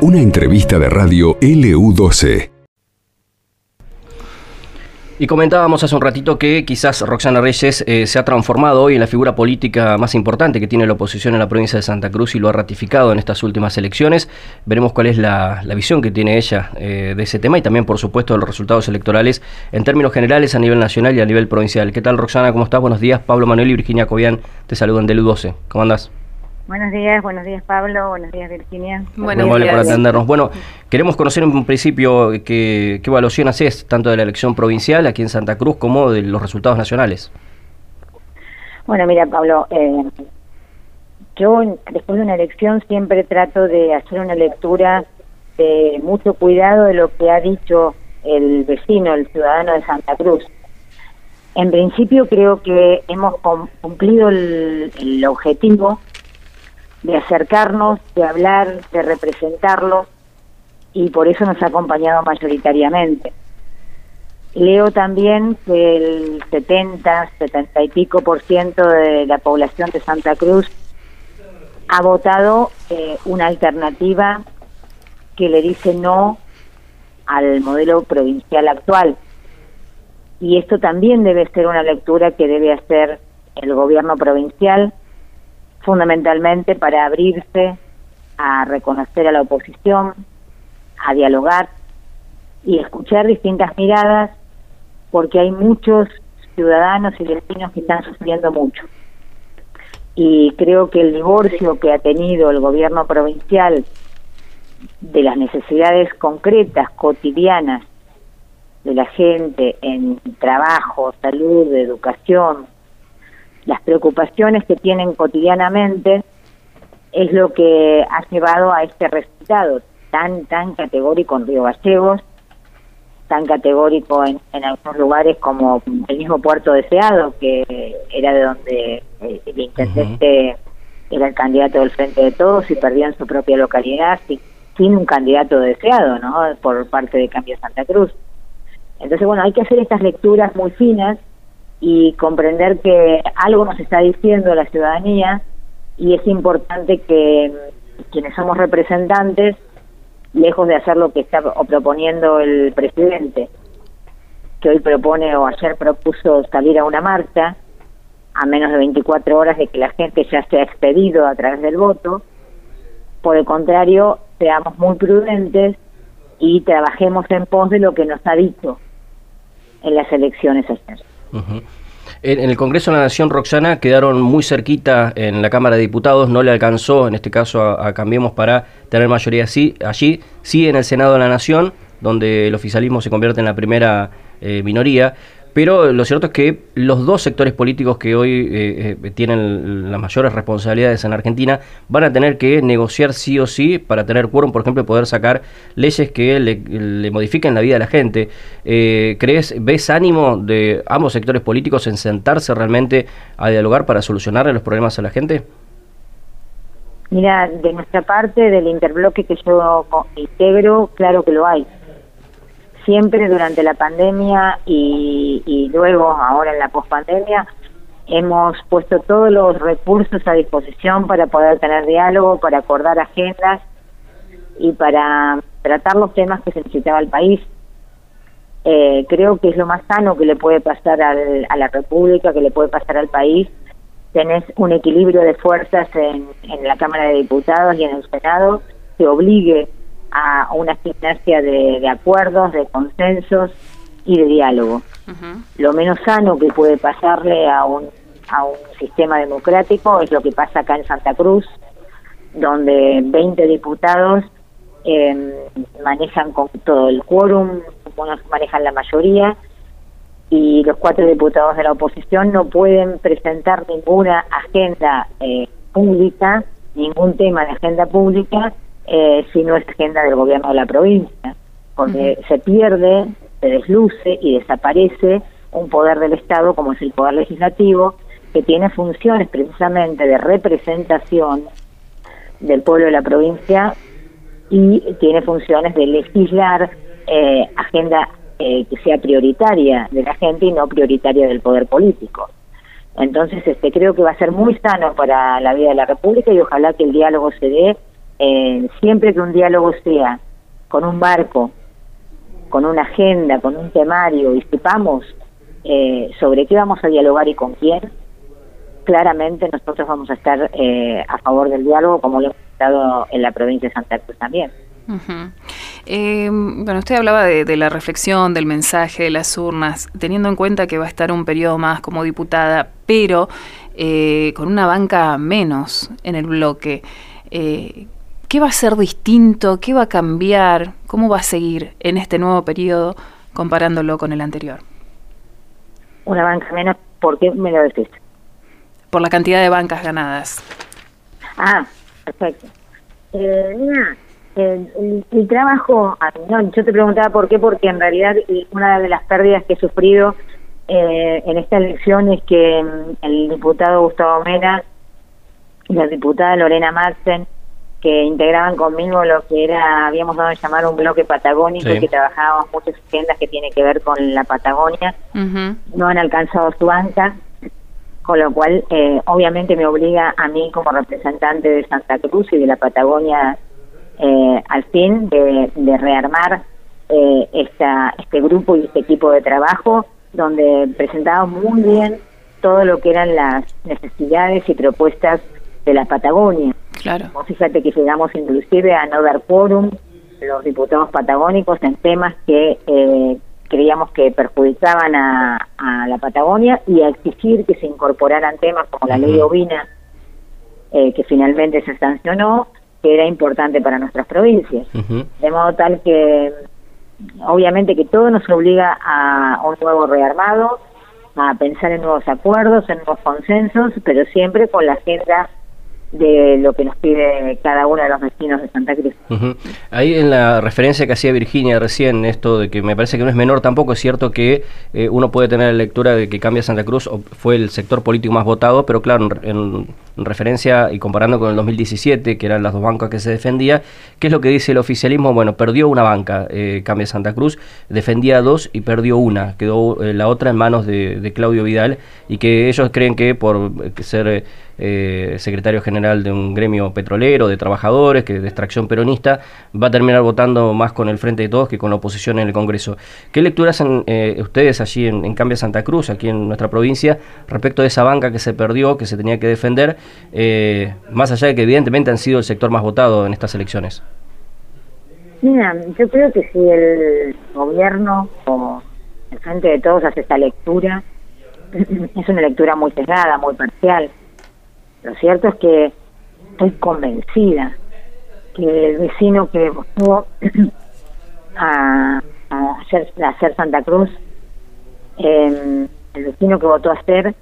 Una entrevista de radio LU12. Y comentábamos hace un ratito que quizás Roxana Reyes eh, se ha transformado hoy en la figura política más importante que tiene la oposición en la provincia de Santa Cruz y lo ha ratificado en estas últimas elecciones. Veremos cuál es la, visión que tiene ella eh, de ese tema y también, por supuesto, de los resultados electorales en términos generales a nivel nacional y a nivel provincial. ¿Qué tal, Roxana? ¿Cómo estás? Buenos días. Pablo Manuel y Virginia Cobian te saludan del U12. ¿Cómo andas? Buenos días, buenos días Pablo, buenos días Virginia. Buenos días. por atendernos. Bueno, queremos conocer en un principio qué, qué evaluación haces tanto de la elección provincial aquí en Santa Cruz como de los resultados nacionales. Bueno, mira Pablo, eh, yo después de una elección siempre trato de hacer una lectura de mucho cuidado de lo que ha dicho el vecino, el ciudadano de Santa Cruz. En principio creo que hemos cumplido el, el objetivo de acercarnos, de hablar, de representarlos y por eso nos ha acompañado mayoritariamente. Leo también que el 70, 70 y pico por ciento de la población de Santa Cruz ha votado eh, una alternativa que le dice no al modelo provincial actual. Y esto también debe ser una lectura que debe hacer el gobierno provincial fundamentalmente para abrirse a reconocer a la oposición, a dialogar y escuchar distintas miradas, porque hay muchos ciudadanos y vecinos que están sufriendo mucho. Y creo que el divorcio que ha tenido el gobierno provincial de las necesidades concretas, cotidianas de la gente en trabajo, salud, educación, las preocupaciones que tienen cotidianamente es lo que ha llevado a este resultado tan tan categórico en Río Gallegos, tan categórico en, en algunos lugares como el mismo Puerto Deseado, que era de donde eh, el intendente era el candidato del Frente de Todos y perdía en su propia localidad sin, sin un candidato deseado, ¿no? Por parte de Cambio Santa Cruz. Entonces, bueno, hay que hacer estas lecturas muy finas y comprender que algo nos está diciendo la ciudadanía y es importante que quienes somos representantes, lejos de hacer lo que está proponiendo el presidente, que hoy propone o ayer propuso salir a una marcha, a menos de 24 horas de que la gente ya se ha expedido a través del voto, por el contrario, seamos muy prudentes y trabajemos en pos de lo que nos ha dicho en las elecciones ayer. En el Congreso de la Nación, Roxana, quedaron muy cerquita en la Cámara de Diputados, no le alcanzó, en este caso, a, Cambiemos para tener mayoría sí, allí, sí en el Senado de la Nación, donde el oficialismo se convierte en la primera eh, minoría. Pero lo cierto es que los dos sectores políticos que hoy eh, eh, tienen las mayores responsabilidades en Argentina van a tener que negociar sí o sí para tener quórum, por ejemplo, poder sacar leyes que le, modifiquen la vida de la gente. Eh, ¿Crees, ves ánimo de ambos sectores políticos en sentarse realmente a dialogar para solucionar los problemas a la gente? Mira, de nuestra parte, del interbloque que yo integro, claro que lo hay siempre durante la pandemia y, luego ahora en la pospandemia hemos puesto todos los recursos a disposición para poder tener diálogo, para acordar agendas y para tratar los temas que se necesitaba el país. Eh, creo que es lo más sano que le puede pasar a la República, que le puede pasar al país. Tenés un equilibrio de fuerzas en, en la Cámara de Diputados y en el Senado que obligue a una gimnasia de, acuerdos, de consensos y de diálogo. Lo menos sano que puede pasarle a un, a un sistema democrático es lo que pasa acá en Santa Cruz, donde 20 diputados em, manejan con todo el quórum, manejan la mayoría, y los cuatro diputados de la oposición no pueden presentar ninguna agenda eh, pública, ningún tema de agenda pública eh, si no es agenda del gobierno de la provincia, porque se pierde, se desluce y desaparece un poder del Estado como es el poder legislativo, que tiene funciones precisamente de representación del pueblo de la provincia y tiene funciones de legislar eh, agenda eh, que sea prioritaria de la gente y no prioritaria del poder político. Entonces, este, creo que va a ser muy sano para la vida de la República y ojalá que el diálogo se dé eh, siempre que un diálogo sea con un barco, con una agenda, con un temario y sepamos eh, sobre qué vamos a dialogar y con quién, claramente nosotros vamos a estar eh, a favor del diálogo como lo hemos estado en la provincia de Santa Cruz también. Eh, bueno, usted hablaba de, la reflexión, del mensaje de las urnas, teniendo en cuenta que va a estar un periodo más como diputada, pero eh, con una banca menos en el bloque. Eh, ¿Qué va a ser distinto? ¿Qué va a cambiar? ¿Cómo va a seguir en este nuevo periodo comparándolo con el anterior? Una banca menos, ¿por qué me lo decís? Por la cantidad de bancas ganadas. Ah, perfecto. mira, el, trabajo, ah, no, yo te preguntaba por qué, porque en realidad eh, una de las pérdidas que he sufrido eh, en esta elección es que mm, el diputado Gustavo Mena y la diputada Lorena Maxen, que integraban conmigo lo que era, habíamos dado a llamar un bloque patagónico, y que trabajábamos muchas agendas que tienen que ver con la Patagonia, no han alcanzado su banca, con lo cual eh, obviamente me obliga a mí como representante de Santa Cruz y de la Patagonia eh, al fin de, rearmar eh, esta, este grupo y este equipo de trabajo donde presentábamos muy bien todo lo que eran las necesidades y propuestas de la Patagonia. Claro. fíjate que llegamos inclusive a no dar quórum los diputados patagónicos en temas que eh, creíamos que perjudicaban a, la Patagonia y a exigir que se incorporaran temas como la ley ovina, eh, que finalmente se sancionó, que era importante para nuestras provincias. De modo tal que, obviamente que todo nos obliga a un nuevo rearmado, a pensar en nuevos acuerdos, en nuevos consensos, pero siempre con la agenda de lo que nos pide cada uno de los vecinos de Santa Cruz. Ahí en la referencia que hacía Virginia recién, esto de que me parece que no es menor tampoco, es cierto que eh, uno puede tener la lectura de que Cambia Santa Cruz fue el sector político más votado, pero claro, en, referencia y comparando con el 2017, que eran las dos bancas que se defendía, ¿qué es lo que dice el oficialismo? Bueno, perdió una banca, eh, Cambia Santa Cruz, defendía dos y perdió una, quedó eh, la otra en manos de, de, Claudio Vidal y que ellos creen que por ser eh, secretario general de un gremio petrolero, de trabajadores, que de extracción peronista, va a terminar votando más con el Frente de Todos que con la oposición en el Congreso. ¿Qué lectura hacen eh, ustedes allí en, en Cambia Santa Cruz, aquí en nuestra provincia, respecto de esa banca que se perdió, que se tenía que defender, eh, más allá de que evidentemente han sido el sector más votado en estas elecciones? Mira, yo creo que si el gobierno o el Frente de Todos hace esta lectura, es una lectura muy sesgada, muy parcial lo cierto es que estoy convencida que el vecino que votó a, hacer, hacer Santa Cruz, em, el vecino que votó a hacer,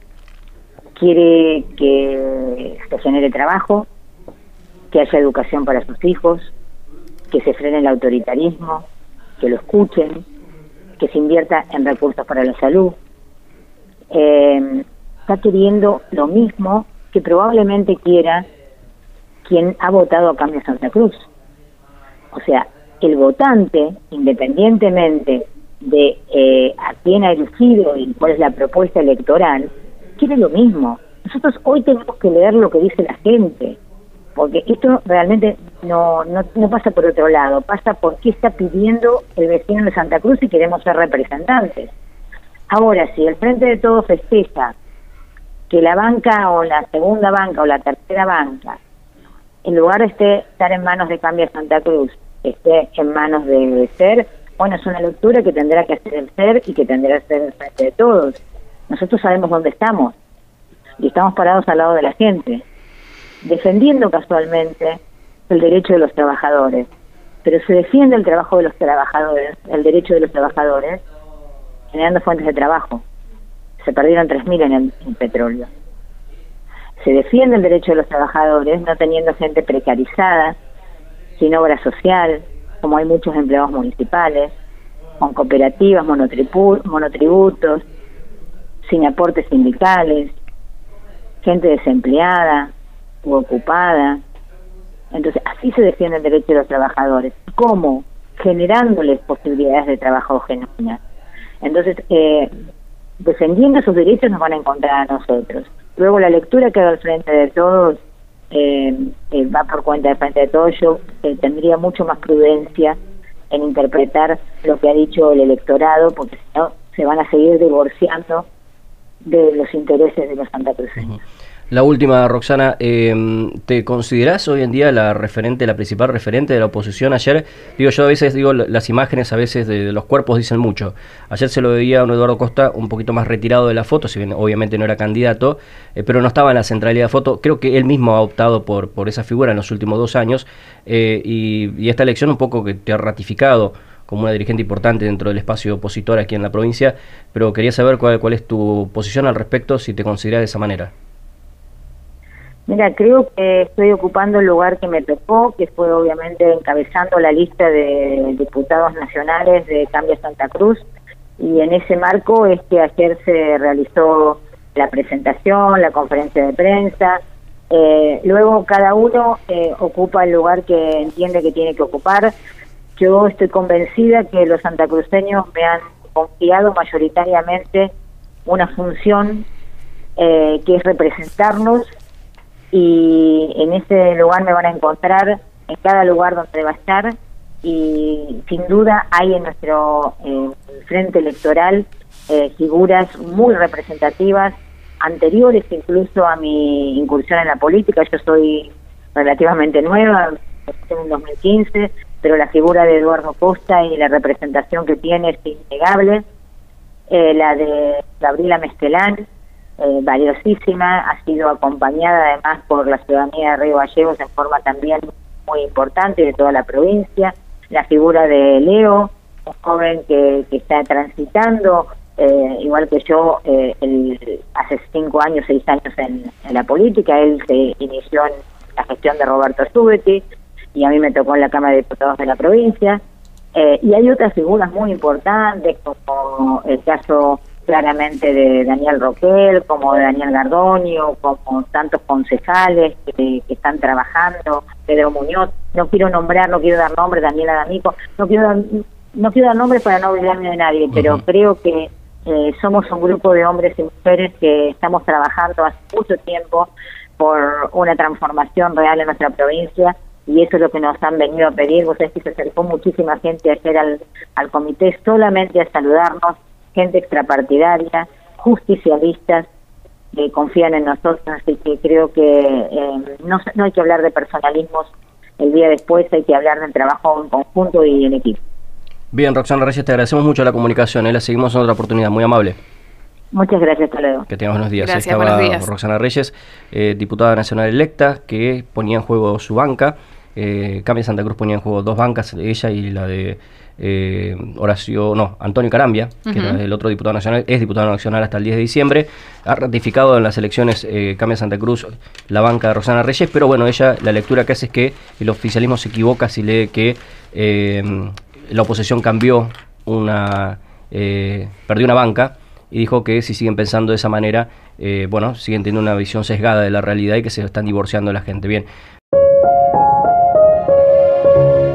quiere que se genere trabajo, que haya educación para sus hijos, que se frene el autoritarismo, que lo escuchen, que se invierta en recursos para la salud. Eh, está queriendo lo mismo que probablemente quiera quien ha votado a Cambio Santa Cruz. O sea, el votante, independientemente de eh, a quién ha elegido y cuál es la propuesta electoral, quiere lo mismo. Nosotros hoy tenemos que leer lo que dice la gente, porque esto realmente no, no, no pasa por otro lado, pasa por qué está pidiendo el vecino de Santa Cruz y queremos ser representantes. Ahora, si el Frente de Todos festeja que la banca o la segunda banca o la tercera banca, en lugar de estar en manos de Cambia Santa Cruz, esté en manos de, SER, bueno, es una lectura que tendrá que hacer el SER y que tendrá que hacer el frente de todos. Nosotros sabemos dónde estamos y estamos parados al lado de la gente, defendiendo casualmente el derecho de los trabajadores. Pero se defiende el trabajo de los trabajadores, el derecho de los trabajadores, generando fuentes de trabajo se perdieron 3.000 en el petróleo. Se defiende el derecho de los trabajadores, no teniendo gente precarizada, sin obra social, como hay muchos empleados municipales, con cooperativas, monotributos, sin aportes sindicales, gente desempleada u ocupada. Entonces, así se defiende el derecho de los trabajadores. ¿Cómo? Generándoles posibilidades de trabajo genuinas. Entonces, eh, defendiendo sus derechos nos van a encontrar a nosotros. Luego la lectura que haga al frente de todos eh, eh, va por cuenta de frente de todos. Yo eh, tendría mucho más prudencia en interpretar lo que ha dicho el electorado, porque si no se van a seguir divorciando de los intereses de los santacruceños. La última, Roxana, eh, ¿te considerás hoy en día la referente, la principal referente de la oposición? Ayer, digo yo a veces, digo, las imágenes a veces de, los cuerpos dicen mucho. Ayer se lo veía a un Eduardo Costa un poquito más retirado de la foto, si bien obviamente no era candidato, eh, pero no estaba en la centralidad de foto. Creo que él mismo ha optado por, por esa figura en los últimos dos años eh, y, esta elección un poco que te ha ratificado como una dirigente importante dentro del espacio opositor aquí en la provincia, pero quería saber cuál, cuál es tu posición al respecto, si te consideras de esa manera. Mira, creo que estoy ocupando el lugar que me tocó, que fue obviamente encabezando la lista de diputados nacionales de Cambio Santa Cruz, y en ese marco es que ayer se realizó la presentación, la conferencia de prensa, eh, luego cada uno eh, ocupa el lugar que entiende que tiene que ocupar. Yo estoy convencida que los santacruceños me han confiado mayoritariamente una función eh, que es representarnos y en ese lugar me van a encontrar en cada lugar donde va a estar y sin duda hay en nuestro eh, frente electoral eh, figuras muy representativas anteriores incluso a mi incursión en la política. Yo soy relativamente nueva en 2015 pero la figura de Eduardo Costa y la representación que tiene es innegable. Eh, la de Gabriela Mestelán eh, valiosísima, ha sido acompañada además por la ciudadanía de Río Gallegos en forma también muy importante de toda la provincia, la figura de Leo, un joven que, que está transitando, eh, igual que yo, eh, hace cinco años, seis años en, la política, él se inició en la gestión de Roberto Stubeti y a mí me tocó en la Cámara de Diputados de la provincia. y hay otras figuras muy importantes, como el caso claramente de Daniel Roquel, como de Daniel Gardonio, como tantos concejales que, están trabajando, Pedro Muñoz, no quiero nombrar, no quiero dar nombre, Daniela D'Amico, no quiero dar, no quiero dar nombres para no olvidarme de nadie, pero creo que eh, somos un grupo de hombres y mujeres que estamos trabajando hace mucho tiempo por una transformación real en nuestra provincia y eso es lo que nos han venido a pedir. Vos sabés que se acercó muchísima gente ayer al, al comité solamente a saludarnos, gente extrapartidaria, justicialistas que confían en nosotros, así que creo que eh, no, no hay que hablar de personalismos el día después, hay que hablar del trabajo en conjunto y en equipo. Bien, Roxana Reyes, te agradecemos mucho la comunicación, ¿eh? la seguimos en otra oportunidad, muy amable. Muchas gracias, Toledo. Que tengas buenos días. Gracias, Estaba días. Roxana Reyes, eh, diputada nacional electa, que ponía en juego su banca. Eh, Cambia Santa Cruz ponía en juego dos bancas, ella y la de eh, Horacio, no, Antonio Carambia, que era el otro diputado nacional, es diputado nacional hasta el 10 de diciembre, ha ratificado en las elecciones eh, Cambia Santa Cruz la banca de Rosana Reyes, pero bueno, ella la lectura que hace es que el oficialismo se equivoca si lee que eh, la oposición cambió una, eh, perdió una banca y dijo que si siguen pensando de esa manera, bueno, siguen teniendo una visión sesgada de la realidad y que se están divorciando de la gente. Bien.